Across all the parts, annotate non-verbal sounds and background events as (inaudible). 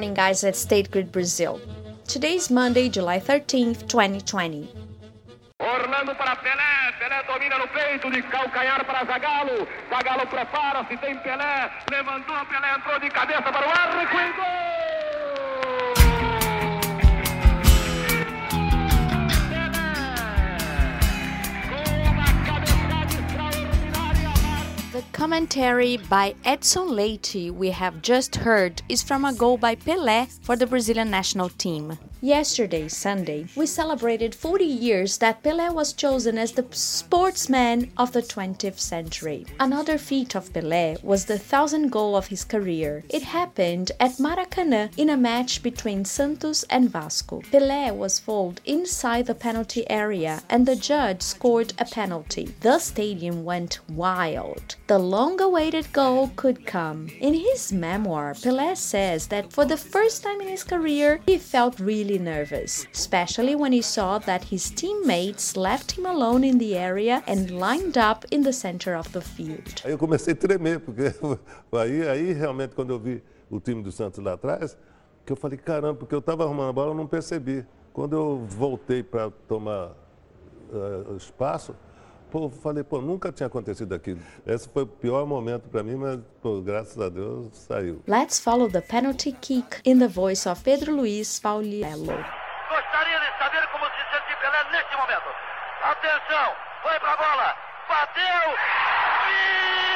morning, guys, at State Grid Brazil. Today's Monday, July 13th, 2020. Orlando para Pelé, Pelé domina no peito de calcanhar para Zagallo, Zagallo prepara-se, tem Pelé, levantou, Pelé entrou de cabeça para o arco e gol! Commentary by Edson Leite we have just heard is from a goal by Pelé for the Brazilian national team. Yesterday, Sunday, we celebrated 40 years that Pelé was chosen as the sportsman of the 20th century. Another feat of Pelé was the thousand goal of his career. It happened at Maracanã in a match between Santos and Vasco. Pelé was fouled inside the penalty area and the judge scored a penalty. The stadium went wild. The long awaited goal could come. In his memoir, Pelé says that for the first time in his career, he felt really nervous, especially when he saw that his teammates left him alone in the area and lined up in the center of the field. Aí eu comecei a tremer, porque (laughs) aí, aí realmente quando eu vi o time do Santos lá atrás, que eu falei, caramba, porque eu estava arrumando a bola, eu não percebi. Quando eu voltei para tomar uh, espaço, pô, eu falei, pô, nunca tinha acontecido aquilo. Esse foi o pior momento para mim, mas pô, graças a Deus saiu. Let's follow the penalty kick in the voice of Pedro Luiz Pauliello. Gostaria de saber como se sente Pelé neste momento. Atenção, foi pra bola, bateu, mil,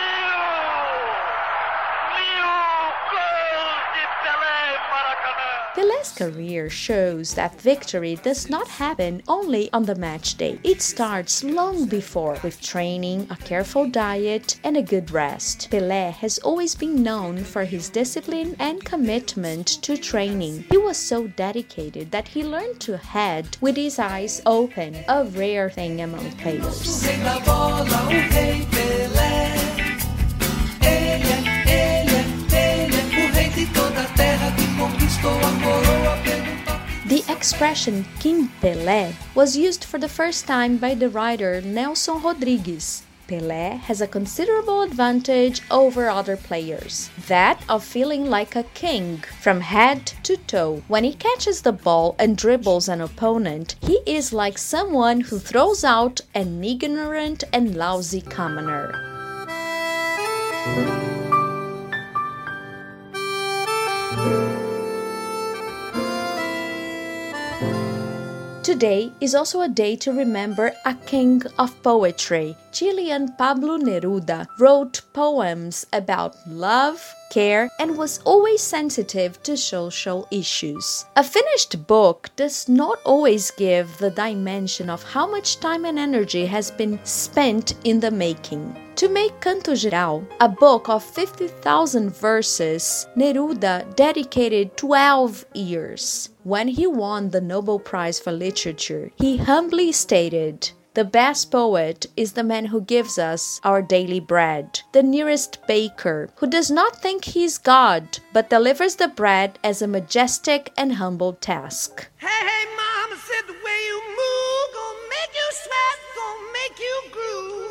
Pelé's career shows that victory does not happen only on the match day. It starts long before with training, a careful diet, and a good rest. Pelé has always been known for his discipline and commitment to training. He was so dedicated that he learned to head with his eyes open, a rare thing among players. Expression King Pelé was used for the first time by the writer Nelson Rodrigues. Pelé has a considerable advantage over other players that of feeling like a king from head to toe. When he catches the ball and dribbles an opponent, he is like someone who throws out an ignorant and lousy commoner. Today is also a day to remember a king of poetry. Chilean Pablo Neruda wrote poems about love, care, and was always sensitive to social issues. A finished book does not always give the dimension of how much time and energy has been spent in the making. To make Canto Geral, a book of 50,000 verses, Neruda dedicated 12 years. When he won the Nobel Prize for Literature, he humbly stated, the best poet is the man who gives us our daily bread, the nearest baker, who does not think he is God, but delivers the bread as a majestic and humble task. Hey, hey, mama said the way you move gonna make you sweat, gonna make you groove.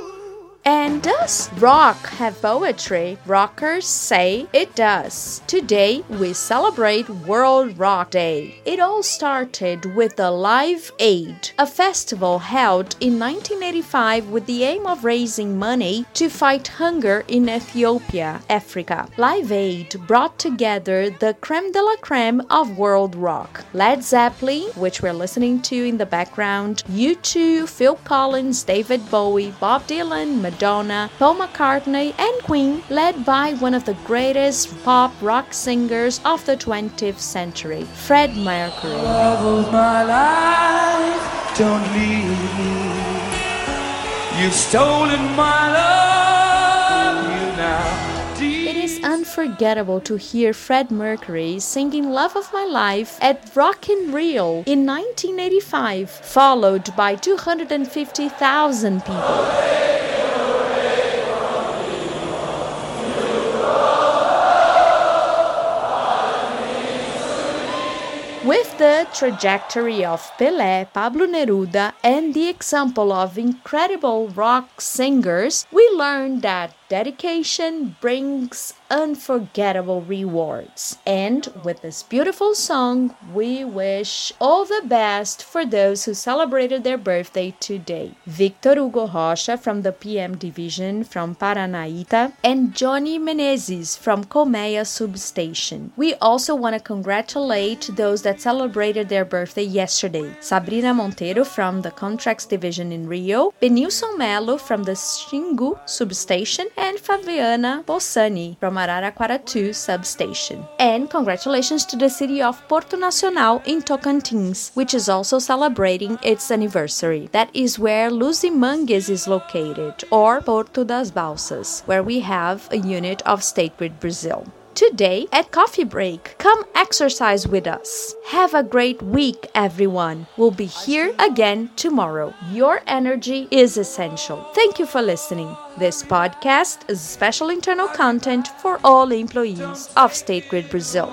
And does rock have poetry? Rockers say it does. Today we celebrate World Rock Day. It all started with the Live Aid, a festival held in 1985 with the aim of raising money to fight hunger in Ethiopia, Africa. Live Aid brought together the creme de la creme of world rock. Led Zeppelin, which we're listening to in the background, U2, Phil Collins, David Bowie, Bob Dylan, Madonna, Paul McCartney, and Queen, led by one of the greatest pop rock singers of the 20th century, Fred Mercury. My life, don't leave me. You've stolen my love, you now. It is unforgettable to hear Fred Mercury singing Love of My Life at Rock in Rio in 1985, followed by 250,000 people. Trajectory of Pelé, Pablo Neruda, and the example of incredible rock singers, we learn that dedication brings unforgettable rewards. And with this beautiful song, we wish all the best for those who celebrated their birthday today. Victor Hugo Rocha from the PM Division from Paranaíta and Johnny Menezes from Colmeia Substation. We also want to congratulate those that celebrated their birthday yesterday. Sabrina Monteiro from the Contracts Division in Rio, Benilson Melo from the Xingu Substation, and Fabiana Bossani from Araraquara 2 substation. And congratulations to the city of Porto Nacional in Tocantins, which is also celebrating its anniversary. That is where Luzimangues is located, or Porto das Balsas, where we have a unit of State Grid Brazil today at Coffee Break. Come exercise with us. Have a great week, everyone. We'll be here again tomorrow. Your energy is essential. Thank you for listening. This podcast is special internal content for all employees of State Grid Brazil.